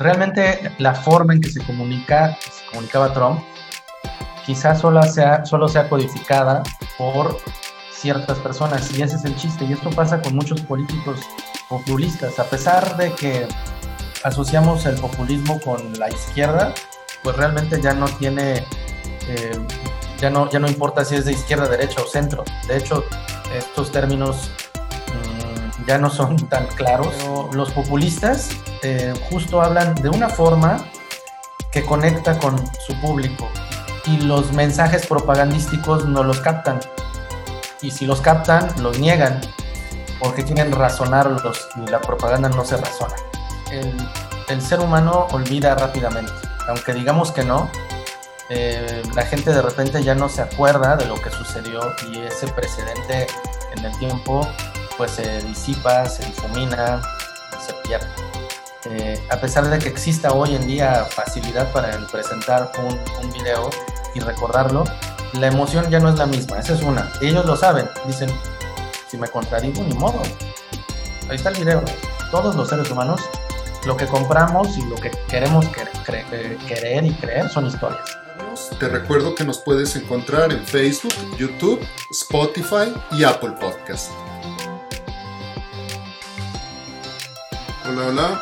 realmente la forma en que se comunica, se comunicaba Trump, quizás solo sea, solo sea codificada por ciertas personas y ese es el chiste y esto pasa con muchos políticos populistas. A pesar de que asociamos el populismo con la izquierda pues realmente ya no tiene eh, ya no ya no importa si es de izquierda derecha o centro. De hecho estos términos ya no son tan claros los populistas eh, justo hablan de una forma que conecta con su público y los mensajes propagandísticos no los captan y si los captan, los niegan, porque quieren razonarlos y la propaganda no se razona. El, el ser humano olvida rápidamente, aunque digamos que no, eh, la gente de repente ya no se acuerda de lo que sucedió y ese precedente en el tiempo pues se disipa, se difumina, se pierde. Eh, a pesar de que exista hoy en día facilidad para presentar un, un video y recordarlo, la emoción ya no es la misma, esa es una. Ellos lo saben, dicen, si me contradigo, ni modo. Ahí está el video. Todos los seres humanos, lo que compramos y lo que queremos querer y creer son historias. Te recuerdo que nos puedes encontrar en Facebook, YouTube, Spotify y Apple Podcast. Hola, hola.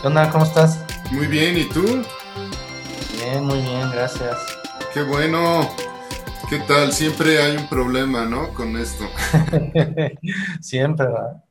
¿Qué onda? ¿Cómo estás? Muy bien, ¿y tú? Bien, muy bien, gracias. Qué bueno. ¿Qué tal? Siempre hay un problema, ¿no? Con esto. Siempre, ¿verdad?